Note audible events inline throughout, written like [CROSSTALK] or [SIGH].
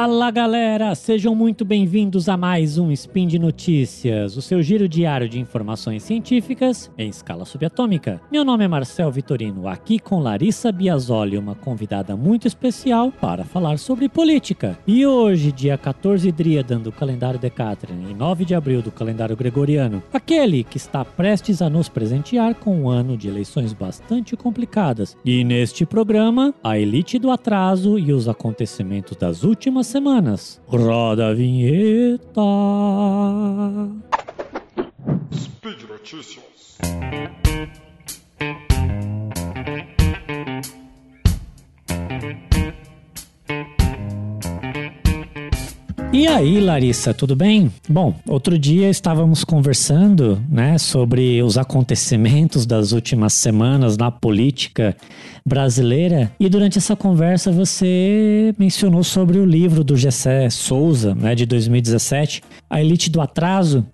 Fala galera, sejam muito bem-vindos a mais um Spin de Notícias, o seu giro diário de informações científicas em escala subatômica. Meu nome é Marcel Vitorino, aqui com Larissa Biasoli, uma convidada muito especial para falar sobre política. E hoje, dia 14 Dríadan do calendário Decatrian e 9 de abril do calendário Gregoriano, aquele que está prestes a nos presentear com um ano de eleições bastante complicadas. E neste programa, a elite do atraso e os acontecimentos das últimas semanas. Roda a vinheta. Speed Notícias. E aí, Larissa, tudo bem? Bom, outro dia estávamos conversando, né, sobre os acontecimentos das últimas semanas na política brasileira e durante essa conversa você mencionou sobre o livro do Gessé Souza, né, de 2017, A Elite do Atraso,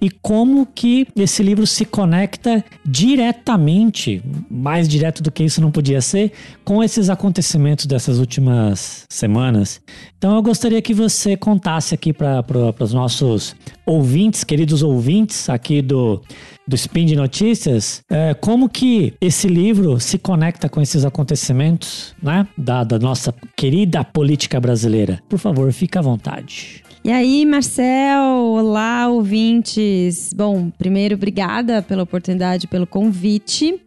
e como que esse livro se conecta diretamente, mais direto do que isso não podia ser, com esses acontecimentos dessas últimas semanas. Então eu gostaria que você contasse aqui para os nossos ouvintes, queridos ouvintes aqui do do Spin de Notícias, é, como que esse livro se conecta com esses acontecimentos, né, da, da nossa querida política brasileira. Por favor, fique à vontade. E aí, Marcel, olá, ouvintes. Bom, primeiro, obrigada pela oportunidade, pelo convite.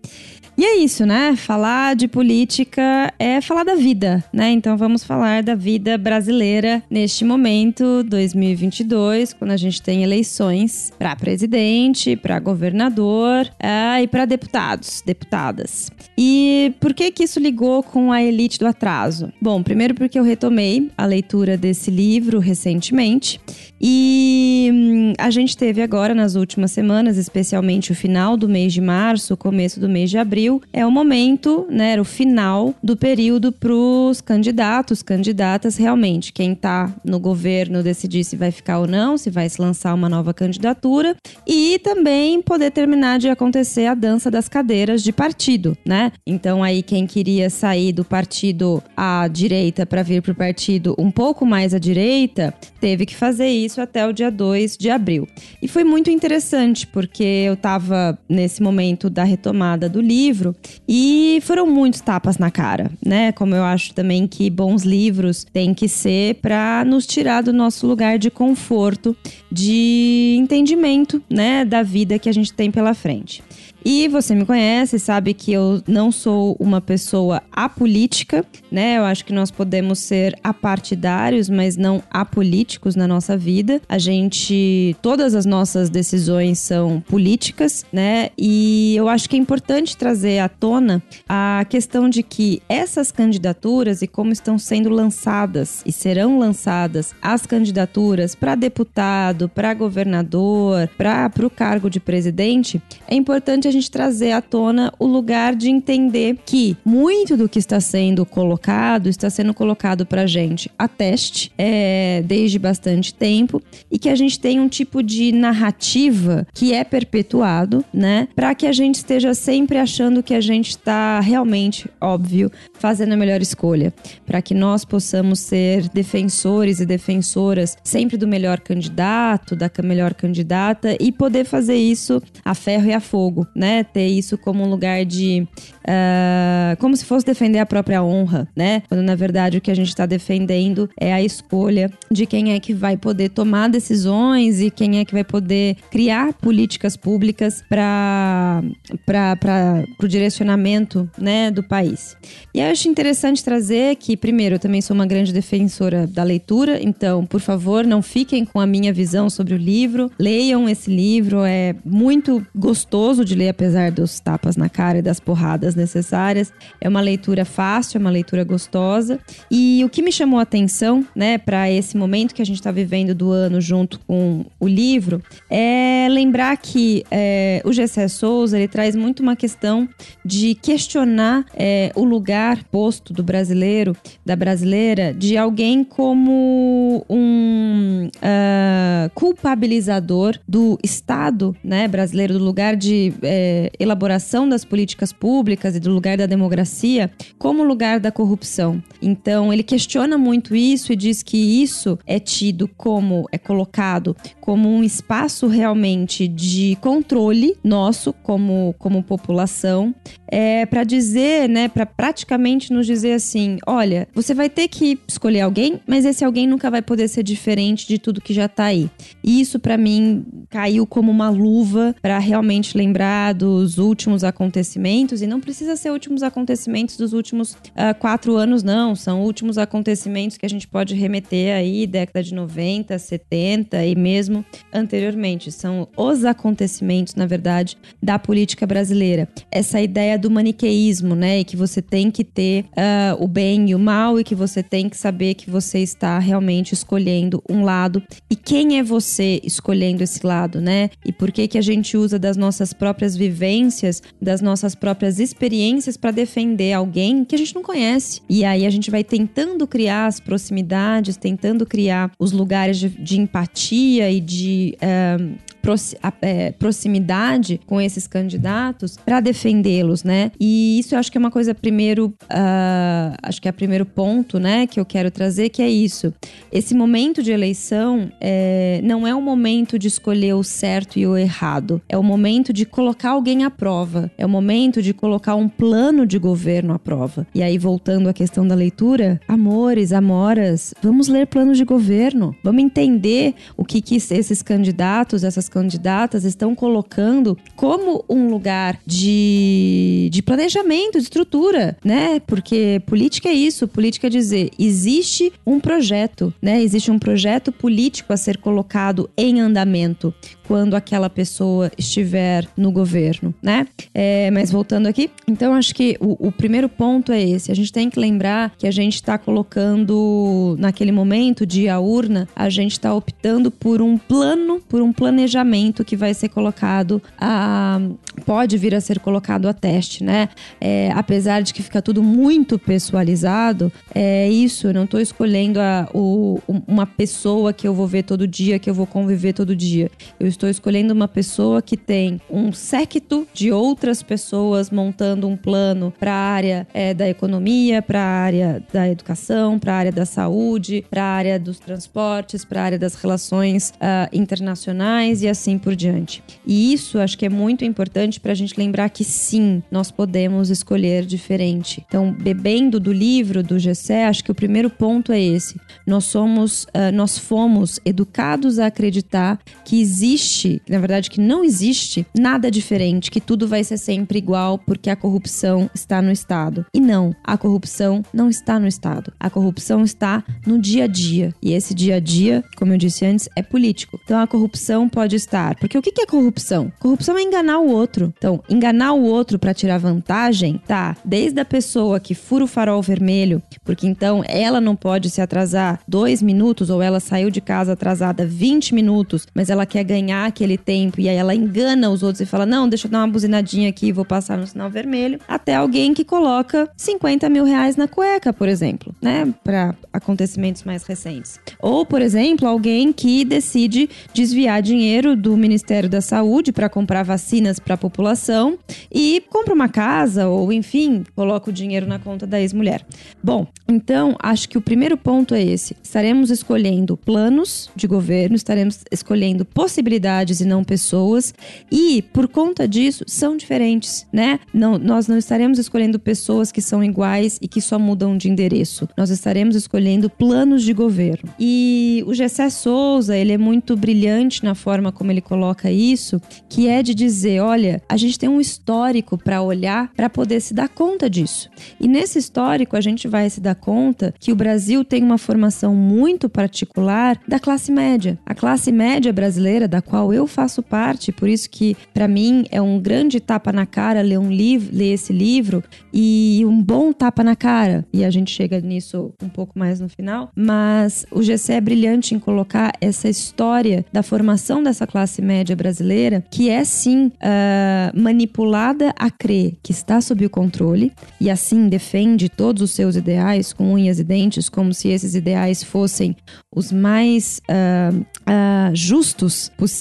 E é isso, né? Falar de política é falar da vida, né? Então vamos falar da vida brasileira neste momento, 2022, quando a gente tem eleições para presidente, para governador é, e para deputados, deputadas. E por que que isso ligou com a elite do atraso? Bom, primeiro porque eu retomei a leitura desse livro recentemente e hum, a gente teve agora nas últimas semanas, especialmente o final do mês de março, começo do mês de abril, é o momento, né, era o final do período para os candidatos, candidatas realmente, quem está no governo decidir se vai ficar ou não, se vai se lançar uma nova candidatura e também poder terminar de acontecer a dança das cadeiras de partido, né? Então aí quem queria sair do partido à direita para vir para o partido um pouco mais à direita, teve que fazer isso isso até o dia 2 de abril. E foi muito interessante, porque eu estava nesse momento da retomada do livro e foram muitos tapas na cara, né? Como eu acho também que bons livros têm que ser para nos tirar do nosso lugar de conforto, de entendimento, né, da vida que a gente tem pela frente. E você me conhece, sabe que eu não sou uma pessoa apolítica, né? Eu acho que nós podemos ser apartidários, mas não apolíticos na nossa vida. A gente, todas as nossas decisões são políticas, né? E eu acho que é importante trazer à tona a questão de que essas candidaturas e como estão sendo lançadas e serão lançadas as candidaturas para deputado, para governador, para o cargo de presidente, é importante a gente trazer à tona o lugar de entender que muito do que está sendo colocado está sendo colocado para gente a teste é, desde bastante tempo e que a gente tem um tipo de narrativa que é perpetuado, né, para que a gente esteja sempre achando que a gente está realmente, óbvio, fazendo a melhor escolha, para que nós possamos ser defensores e defensoras sempre do melhor candidato, da melhor candidata e poder fazer isso a ferro e a fogo, né? Ter isso como um lugar de. Uh, como se fosse defender a própria honra, né? Quando na verdade o que a gente está defendendo é a escolha de quem é que vai poder tomar decisões e quem é que vai poder criar políticas públicas para o direcionamento né, do país. E eu acho interessante trazer que, primeiro, eu também sou uma grande defensora da leitura, então, por favor, não fiquem com a minha visão sobre o livro, leiam esse livro, é muito gostoso de ler apesar dos tapas na cara e das porradas necessárias. É uma leitura fácil, é uma leitura gostosa. E o que me chamou a atenção, né, para esse momento que a gente está vivendo do ano junto com o livro, é lembrar que é, o Gessé Souza ele traz muito uma questão de questionar é, o lugar posto do brasileiro, da brasileira, de alguém como um uh, culpabilizador do Estado, né, brasileiro, do lugar de é, é, elaboração das políticas públicas e do lugar da democracia como lugar da corrupção. Então, ele questiona muito isso e diz que isso é tido como, é colocado como um espaço realmente de controle nosso como, como população, é, para dizer, né, para praticamente nos dizer assim: olha, você vai ter que escolher alguém, mas esse alguém nunca vai poder ser diferente de tudo que já tá aí. E isso, para mim, caiu como uma luva para realmente lembrar dos últimos acontecimentos, e não precisa ser últimos acontecimentos dos últimos uh, quatro anos, não. São últimos acontecimentos que a gente pode remeter aí, década de 90, 70 e mesmo anteriormente. São os acontecimentos, na verdade, da política brasileira. Essa ideia do maniqueísmo, né? E que você tem que ter uh, o bem e o mal, e que você tem que saber que você está realmente escolhendo um lado. E quem é você escolhendo esse lado, né? E por que que a gente usa das nossas próprias vivências, das nossas próprias experiências para defender alguém que a gente não conhece. E aí a gente vai tentando criar as proximidades, tentando criar os lugares de, de empatia e de uh, proximidade com esses candidatos para defendê-los, né? E isso eu acho que é uma coisa primeiro, uh, acho que é o primeiro ponto, né, que eu quero trazer, que é isso. Esse momento de eleição é, não é o momento de escolher o certo e o errado. É o momento de colocar alguém à prova. É o momento de colocar um plano de governo à prova. E aí, voltando à questão da leitura, amores, amoras, vamos ler planos de governo. Vamos entender o que, que esses candidatos, essas candidatas estão colocando como um lugar de, de planejamento, de estrutura, né? Porque política é isso, política é dizer, existe um projeto, né? Existe um projeto político a ser colocado em andamento quando aquela pessoa estiver no governo, né? É, mas voltando aqui, então acho que o, o, primeiro ponto é esse. A gente tem que lembrar que a gente está colocando naquele momento de a urna, a gente está optando por um plano, por um planejamento que vai ser colocado a pode vir a ser colocado a teste, né? É, apesar de que fica tudo muito pessoalizado, é isso. Eu não estou escolhendo a, o, uma pessoa que eu vou ver todo dia, que eu vou conviver todo dia. Eu estou escolhendo uma pessoa que tem um séquito de outras pessoas montando um plano para a área é, da economia, para a área da educação, para a área da saúde, para a área dos transportes, para a área das relações uh, internacionais e assim por diante. E isso acho que é muito importante para a gente lembrar que sim, nós podemos escolher diferente. Então, bebendo do livro do Gessé, acho que o primeiro ponto é esse. Nós somos, uh, nós fomos educados a acreditar que existe existe, na verdade, que não existe nada diferente, que tudo vai ser sempre igual porque a corrupção está no Estado. E não, a corrupção não está no Estado. A corrupção está no dia a dia. E esse dia a dia, como eu disse antes, é político. Então a corrupção pode estar. Porque o que é corrupção? Corrupção é enganar o outro. Então, enganar o outro para tirar vantagem, tá? Desde a pessoa que fura o farol vermelho, porque então ela não pode se atrasar dois minutos ou ela saiu de casa atrasada 20 minutos, mas ela quer ganhar ganhar aquele tempo e aí ela engana os outros e fala: não, deixa eu dar uma buzinadinha aqui vou passar no sinal vermelho. Até alguém que coloca 50 mil reais na cueca, por exemplo, né? Para acontecimentos mais recentes. Ou, por exemplo, alguém que decide desviar dinheiro do Ministério da Saúde para comprar vacinas para a população e compra uma casa ou, enfim, coloca o dinheiro na conta da ex-mulher. Bom, então acho que o primeiro ponto é esse. Estaremos escolhendo planos de governo, estaremos escolhendo possibilidades e não pessoas. E por conta disso são diferentes, né? Não, nós não estaremos escolhendo pessoas que são iguais e que só mudam de endereço. Nós estaremos escolhendo planos de governo. E o Gessé Souza, ele é muito brilhante na forma como ele coloca isso, que é de dizer, olha, a gente tem um histórico para olhar para poder se dar conta disso. E nesse histórico a gente vai se dar conta que o Brasil tem uma formação muito particular da classe média. A classe média brasileira, da qual eu faço parte, por isso que para mim é um grande tapa na cara ler um livro, ler esse livro e um bom tapa na cara. E a gente chega nisso um pouco mais no final, mas o GC é brilhante em colocar essa história da formação dessa classe média brasileira que é sim uh, manipulada a crer que está sob o controle e assim defende todos os seus ideais com unhas e dentes, como se esses ideais fossem os mais uh, uh, justos possíveis,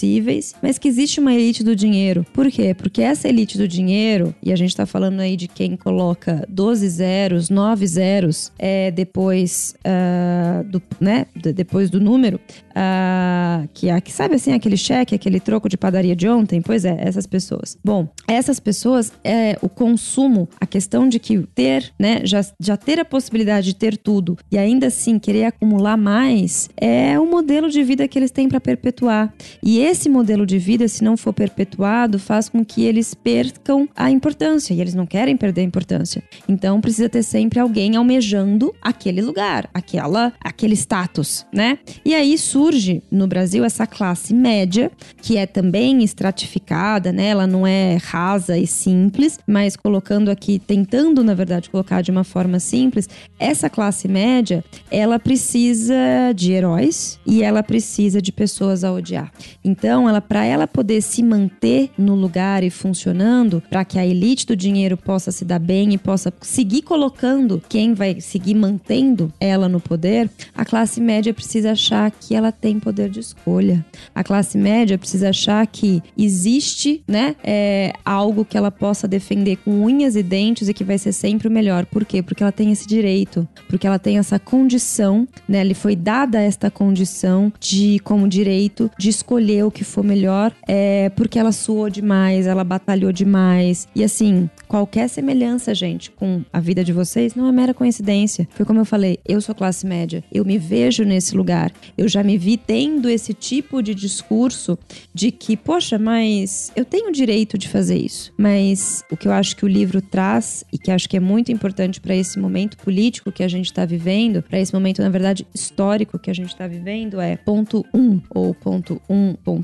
mas que existe uma elite do dinheiro. Por quê? Porque essa elite do dinheiro, e a gente está falando aí de quem coloca 12 zeros, 9 zeros é, depois, uh, do, né, depois do número, uh, que, que sabe assim, aquele cheque, aquele troco de padaria de ontem? Pois é, essas pessoas. Bom, essas pessoas, é, o consumo, a questão de que ter, né, já, já ter a possibilidade de ter tudo e ainda assim querer acumular mais, é o modelo de vida que eles têm para perpetuar. E esse modelo de vida, se não for perpetuado, faz com que eles percam a importância e eles não querem perder a importância. Então precisa ter sempre alguém almejando aquele lugar, aquela, aquele status, né? E aí surge no Brasil essa classe média, que é também estratificada, né? Ela não é rasa e simples, mas colocando aqui, tentando na verdade colocar de uma forma simples, essa classe média, ela precisa de heróis e ela precisa de pessoas a odiar. Então, ela para ela poder se manter no lugar e funcionando, para que a elite do dinheiro possa se dar bem e possa seguir colocando quem vai seguir mantendo ela no poder, a classe média precisa achar que ela tem poder de escolha. A classe média precisa achar que existe, né, é, algo que ela possa defender com unhas e dentes e que vai ser sempre o melhor. Por quê? Porque ela tem esse direito, porque ela tem essa condição, né? Lhe foi dada esta condição de como direito de escolher o que for melhor, é porque ela suou demais, ela batalhou demais. E assim, qualquer semelhança, gente, com a vida de vocês não é mera coincidência. Foi como eu falei, eu sou classe média, eu me vejo nesse lugar. Eu já me vi tendo esse tipo de discurso de que, poxa, mas eu tenho o direito de fazer isso. Mas o que eu acho que o livro traz e que acho que é muito importante para esse momento político que a gente está vivendo, para esse momento, na verdade, histórico que a gente está vivendo, é ponto 1 um, ou ponto 1.1 um,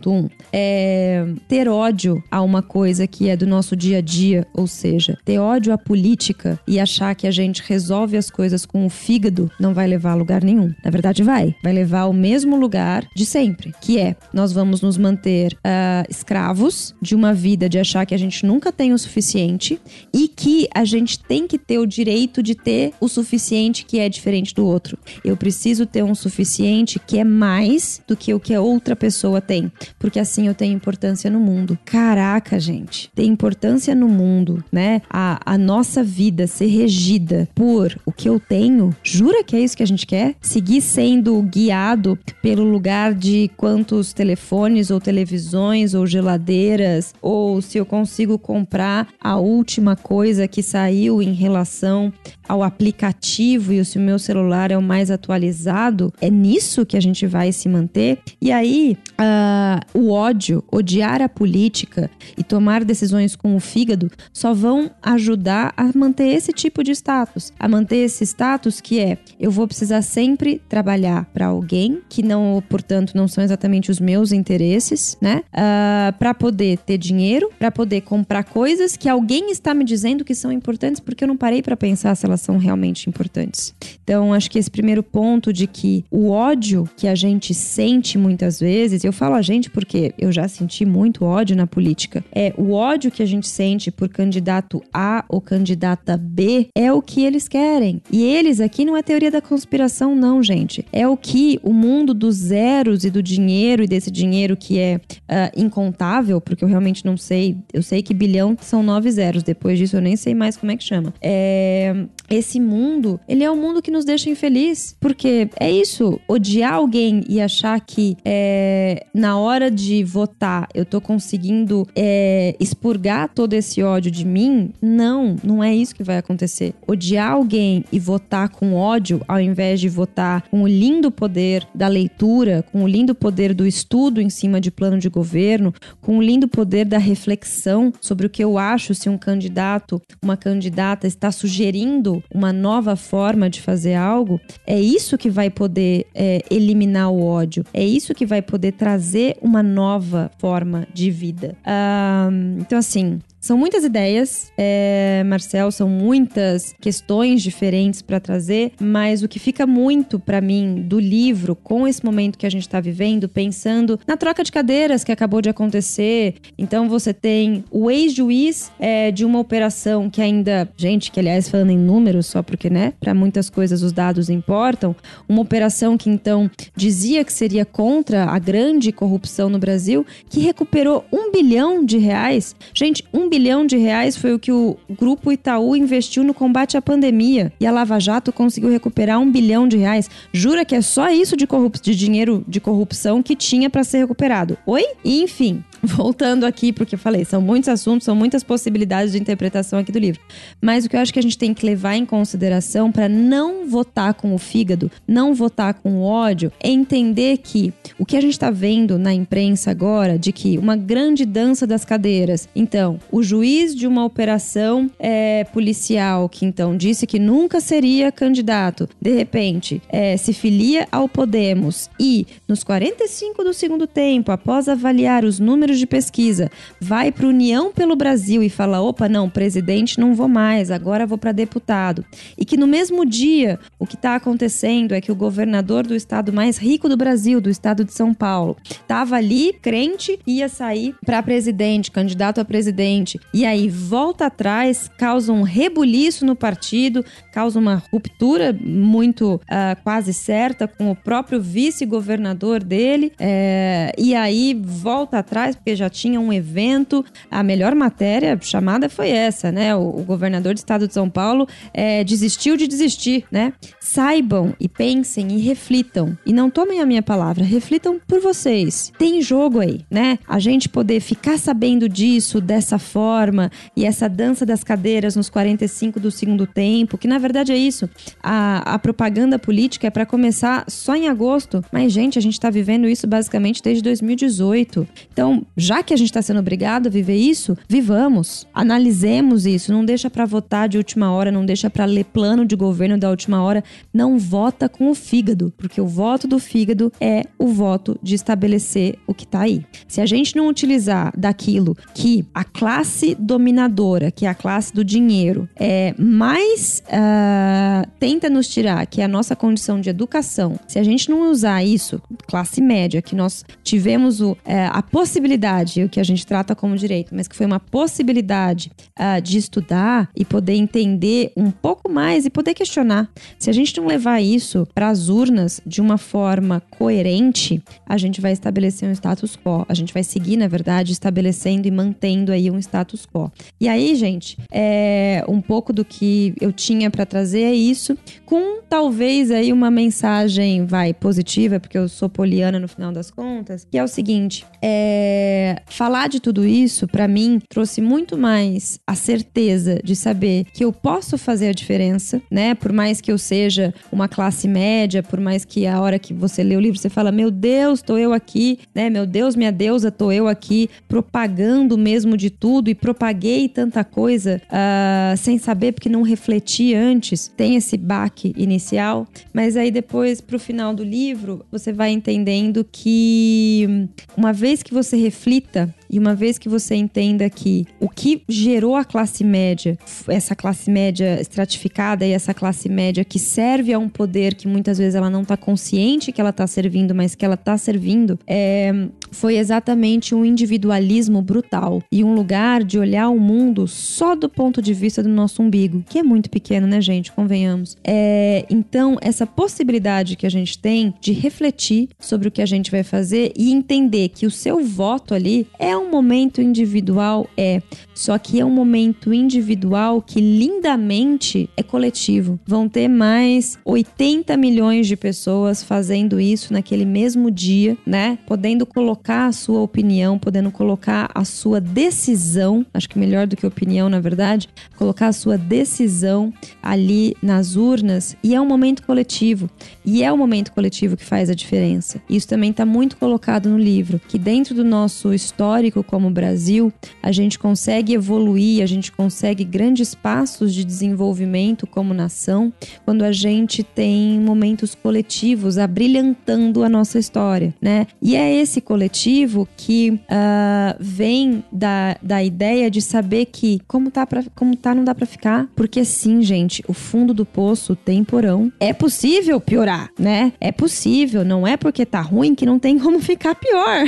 é ter ódio a uma coisa que é do nosso dia a dia, ou seja, ter ódio à política e achar que a gente resolve as coisas com o fígado não vai levar a lugar nenhum. Na verdade, vai. Vai levar ao mesmo lugar de sempre, que é nós vamos nos manter uh, escravos de uma vida de achar que a gente nunca tem o suficiente e que a gente tem que ter o direito de ter o suficiente que é diferente do outro. Eu preciso ter um suficiente que é mais do que o que a outra pessoa tem, porque assim eu tenho importância no mundo. Caraca, gente, tem importância no mundo, né? A, a nossa vida ser regida por o que eu tenho, jura que é isso que a gente quer? Seguir sendo guiado pelo lugar de quantos telefones ou televisões ou geladeiras ou se eu consigo comprar a última coisa que saiu em relação ao aplicativo e se o meu celular é o mais atualizado, é nisso que a gente vai se manter. E aí, uh, o ódio, odiar a política e tomar decisões com o fígado só vão ajudar a manter esse tipo de status, a manter esse status que é eu vou precisar sempre trabalhar para alguém que não, portanto, não são exatamente os meus interesses, né? Uh, ah, para poder ter dinheiro, para poder comprar coisas que alguém está me dizendo que são importantes porque eu não parei para pensar se elas são realmente importantes. Então, acho que esse primeiro ponto de que o ódio que a gente sente muitas vezes, eu falo a gente porque eu já senti muito ódio na política, é o ódio que a gente sente por candidato A ou candidata B é o que eles querem. E eles aqui não é teoria da conspiração, não, gente. É o que o mundo dos zeros e do dinheiro e desse dinheiro que é uh, incontável, porque eu realmente não sei. Eu sei que bilhão são nove zeros. Depois disso, eu nem sei mais como é que chama. É, esse mundo, ele é um mundo que nos deixa infeliz. Porque é isso, odiar alguém e achar que é, na hora de votar eu tô conseguindo é, expurgar todo esse ódio de mim, não, não é isso que vai acontecer. Odiar alguém e votar com ódio, ao invés de votar com o lindo poder da leitura, com o lindo poder do estudo em cima de plano de governo, com o lindo poder da reflexão sobre o que eu acho se um candidato, uma candidata está sugerindo uma nova forma de fazer algo, é isso que vai poder é, eliminar o ódio, é isso que vai poder trazer uma nova forma de vida. Um, então, assim, São muitas ideias, é, Marcel, são muitas questões diferentes para trazer, mas o que fica muito para mim do livro, com esse momento que a gente está vivendo, pensando na troca de cadeiras que acabou de acontecer. Então você tem o ex-juiz é, de uma operação que ainda, gente, que aliás falando em números, só porque, né, para muitas coisas os dados importam, uma operação que então dizia que seria contra a grande corrupção no Brasil, que recuperou um bilhão de reais. Gente, um bilhão de reais foi o que o grupo Itaú investiu no combate à pandemia e a Lava Jato conseguiu recuperar um bilhão de reais. Jura que é só isso de, de dinheiro de corrupção que tinha para ser recuperado? Oi? E, enfim, voltando aqui, porque eu falei, são muitos assuntos, são muitas possibilidades de interpretação aqui do livro. Mas o que eu acho que a gente tem que levar em consideração para não votar com o fígado, não votar com o ódio, é entender que o que a gente está vendo na imprensa agora, de que uma grande dança das cadeiras. Então, o juiz de uma operação é, policial, que então disse que nunca seria candidato, de repente é, se filia ao Podemos e, nos 45 do segundo tempo, após avaliar os números de pesquisa, vai para União pelo Brasil e fala: opa, não, presidente não vou mais, agora vou para deputado. E que no mesmo dia, o que está acontecendo é que o governador do estado mais rico do Brasil, do estado de São Paulo, estava ali, crente, ia sair para presidente, candidato a presidente. E aí volta atrás, causa um rebuliço no partido, causa uma ruptura muito uh, quase certa com o próprio vice-governador dele. É, e aí volta atrás, porque já tinha um evento. A melhor matéria chamada foi essa, né? O, o governador do estado de São Paulo é, desistiu de desistir, né? Saibam e pensem e reflitam. E não tomem a minha palavra, reflitam por vocês. Tem jogo aí, né? A gente poder ficar sabendo disso dessa forma e essa dança das cadeiras nos 45 do segundo tempo, que na verdade é isso. A, a propaganda política é para começar só em agosto, mas gente, a gente tá vivendo isso basicamente desde 2018. Então, já que a gente está sendo obrigado a viver isso, vivamos, analisemos isso, não deixa para votar de última hora, não deixa para ler plano de governo da última hora, não vota com o fígado, porque o voto do fígado é o voto de estabelecer o que tá aí. Se a gente não utilizar daquilo que a classe dominadora, que é a classe do dinheiro, é mais uh, tenta nos tirar, que é a nossa condição de educação, se a gente não usar isso, classe média, que nós tivemos o, é, a possibilidade possibilidade, o que a gente trata como direito, mas que foi uma possibilidade uh, de estudar e poder entender um pouco mais e poder questionar. Se a gente não levar isso para as urnas de uma forma coerente, a gente vai estabelecer um status quo. A gente vai seguir, na verdade, estabelecendo e mantendo aí um status quo. E aí, gente, é um pouco do que eu tinha para trazer é isso, com talvez aí uma mensagem, vai, positiva, porque eu sou poliana no final das contas, que é o seguinte: é é, falar de tudo isso, para mim, trouxe muito mais a certeza de saber que eu posso fazer a diferença, né? Por mais que eu seja uma classe média, por mais que a hora que você lê o livro você fala, meu Deus, tô eu aqui, né? Meu Deus, minha deusa, tô eu aqui propagando mesmo de tudo e propaguei tanta coisa uh, sem saber porque não refleti antes. Tem esse baque inicial, mas aí depois, pro final do livro, você vai entendendo que uma vez que você reflita e uma vez que você entenda que o que gerou a classe média, essa classe média estratificada e essa classe média que serve a um poder que muitas vezes ela não está consciente que ela está servindo, mas que ela está servindo, é, foi exatamente um individualismo brutal e um lugar de olhar o mundo só do ponto de vista do nosso umbigo, que é muito pequeno, né, gente? Convenhamos. É, então, essa possibilidade que a gente tem de refletir sobre o que a gente vai fazer e entender que o seu voto ali é um momento individual? É. Só que é um momento individual que lindamente é coletivo. Vão ter mais 80 milhões de pessoas fazendo isso naquele mesmo dia, né? Podendo colocar a sua opinião, podendo colocar a sua decisão, acho que melhor do que opinião, na verdade, colocar a sua decisão ali nas urnas. E é um momento coletivo. E é o momento coletivo que faz a diferença. Isso também está muito colocado no livro, que dentro do nosso histórico como Brasil, a gente consegue evoluir, a gente consegue grandes passos de desenvolvimento como nação quando a gente tem momentos coletivos abrilhantando a nossa história, né? E é esse coletivo coletivo que uh, vem da, da ideia de saber que como tá, pra, como tá não dá para ficar. Porque sim, gente, o fundo do poço tem porão. É possível piorar, né? É possível. Não é porque tá ruim que não tem como [LAUGHS] ficar pior.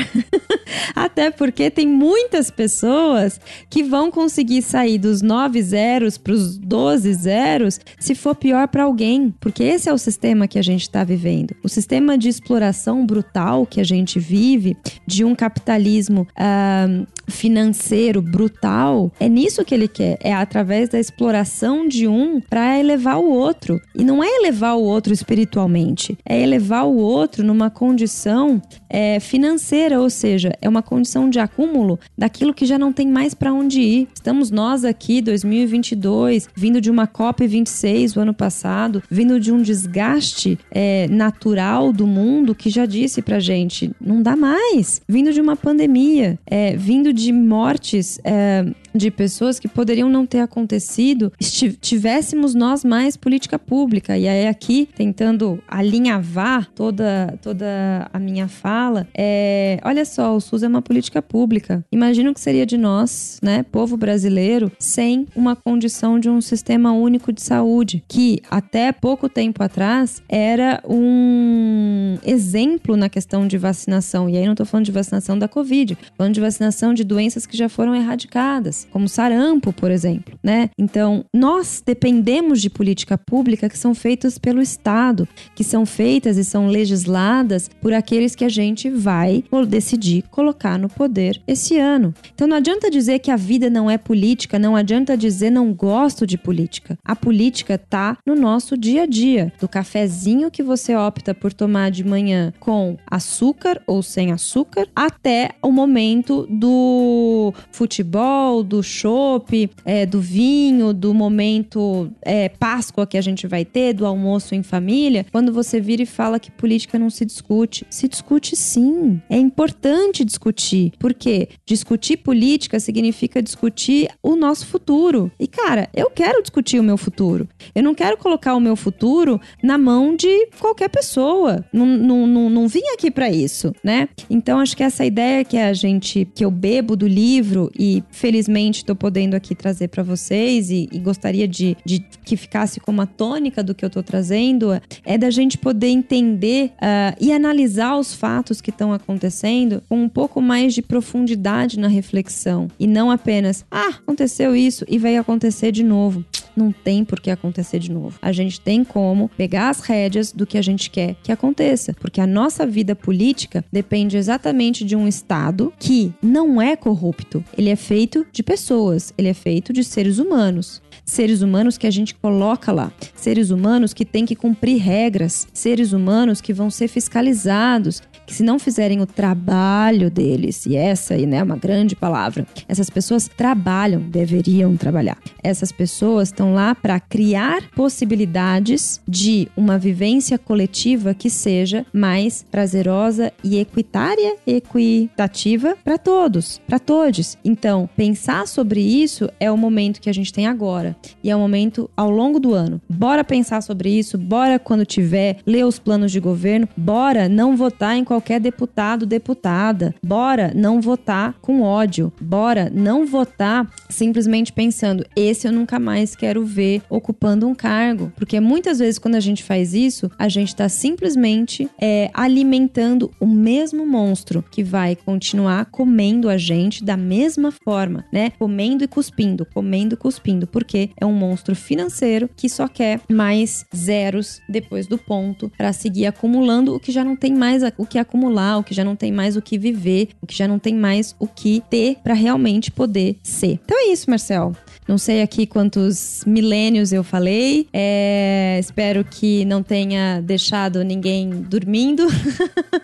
[LAUGHS] Até porque tem muitas pessoas que vão conseguir sair dos 9 zeros pros 12 zeros se for pior para alguém. Porque esse é o sistema que a gente está vivendo. O sistema de exploração brutal que a gente vive, de um capitalismo uh, financeiro brutal, é nisso que ele quer. É através da exploração de um para elevar o outro. E não é elevar o outro espiritualmente, é elevar o outro numa condição é, financeira, ou seja, é uma condição de acúmulo daquilo que já não tem mais para onde ir. Estamos nós aqui, 2022, vindo de uma COP26 o ano passado, vindo de um desgaste é, natural do mundo que já disse pra gente, não dá mais. Vindo de uma pandemia, é, vindo de mortes é, de pessoas que poderiam não ter acontecido tivéssemos nós mais política pública. E aí aqui, tentando alinhavar toda, toda a minha fala, é, olha só, o SUS é uma política pública. Imagina o que seria de nós, né, povo brasileiro, sem uma condição de um sistema único de saúde, que até pouco tempo atrás era um exemplo na questão de vacinação. E aí não estou falando de vacinação da Covid, falando de vacinação de doenças que já foram erradicadas como sarampo, por exemplo, né? Então, nós dependemos de política pública que são feitas pelo Estado, que são feitas e são legisladas por aqueles que a gente vai decidir colocar no poder esse ano. Então, não adianta dizer que a vida não é política, não adianta dizer não gosto de política. A política tá no nosso dia a dia, do cafezinho que você opta por tomar de manhã com açúcar ou sem açúcar, até o momento do futebol, do chopp, é, do vinho, do momento é, Páscoa que a gente vai ter, do almoço em família, quando você vira e fala que política não se discute. Se discute sim. É importante discutir. Porque discutir política significa discutir o nosso futuro. E, cara, eu quero discutir o meu futuro. Eu não quero colocar o meu futuro na mão de qualquer pessoa. Não, não, não, não vim aqui para isso, né? Então, acho que essa ideia que a gente, que eu bebo do livro e felizmente estou podendo aqui trazer para vocês e, e gostaria de, de, que ficasse como a tônica do que eu estou trazendo é da gente poder entender uh, e analisar os fatos que estão acontecendo com um pouco mais de profundidade na reflexão e não apenas, ah, aconteceu isso e vai acontecer de novo não tem por que acontecer de novo. A gente tem como pegar as rédeas do que a gente quer que aconteça, porque a nossa vida política depende exatamente de um Estado que não é corrupto. Ele é feito de pessoas, ele é feito de seres humanos seres humanos que a gente coloca lá, seres humanos que têm que cumprir regras, seres humanos que vão ser fiscalizados, que se não fizerem o trabalho deles, e essa aí, né, é uma grande palavra, essas pessoas trabalham, deveriam trabalhar. Essas pessoas estão lá para criar possibilidades de uma vivência coletiva que seja mais prazerosa e equitária, equitativa para todos, para todos. Então, pensar sobre isso é o momento que a gente tem agora e é o momento ao longo do ano. Bora pensar sobre isso, bora quando tiver ler os planos de governo, bora não votar em qualquer deputado, deputada. Bora não votar com ódio. Bora não votar simplesmente pensando, esse eu nunca mais quero ver ocupando um cargo. Porque muitas vezes, quando a gente faz isso, a gente está simplesmente é, alimentando o mesmo monstro que vai continuar comendo a gente da mesma forma, né? Comendo e cuspindo, comendo e cuspindo. Porque é um monstro financeiro que só quer mais zeros depois do ponto para seguir acumulando o que já não tem mais o que acumular, o que já não tem mais o que viver, o que já não tem mais o que ter para realmente poder ser. Então é isso, Marcel. Não sei aqui quantos milênios eu falei. É, espero que não tenha deixado ninguém dormindo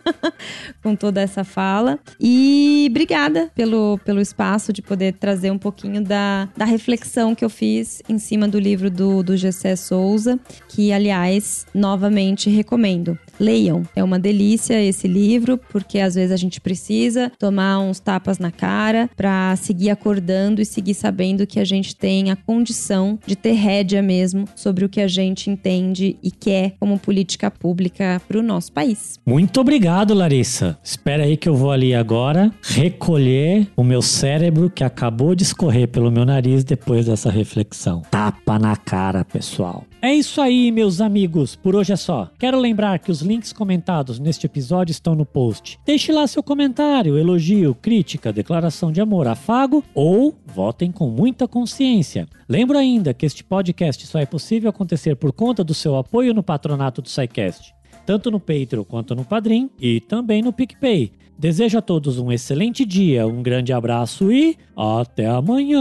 [LAUGHS] com toda essa fala. E obrigada pelo, pelo espaço de poder trazer um pouquinho da, da reflexão que eu fiz em cima do livro do, do Gessé Souza, que, aliás, novamente recomendo. leiam. É uma delícia esse livro, porque às vezes a gente precisa tomar uns tapas na cara para seguir acordando e seguir sabendo que a gente tem a condição de ter rédea mesmo sobre o que a gente entende e quer como política pública para o nosso país. Muito obrigado, Larissa. Espera aí que eu vou ali agora recolher o meu cérebro que acabou de escorrer pelo meu nariz depois dessa reflexão. Tapa na cara, pessoal. É isso aí, meus amigos. Por hoje é só. Quero lembrar que os links comentados neste episódio estão no post. Deixe lá seu comentário, elogio, crítica, declaração de amor, afago ou votem com muita consciência. Lembro ainda que este podcast só é possível acontecer por conta do seu apoio no patronato do SciCast, tanto no Patreon quanto no Padrim e também no PicPay. Desejo a todos um excelente dia, um grande abraço e até amanhã!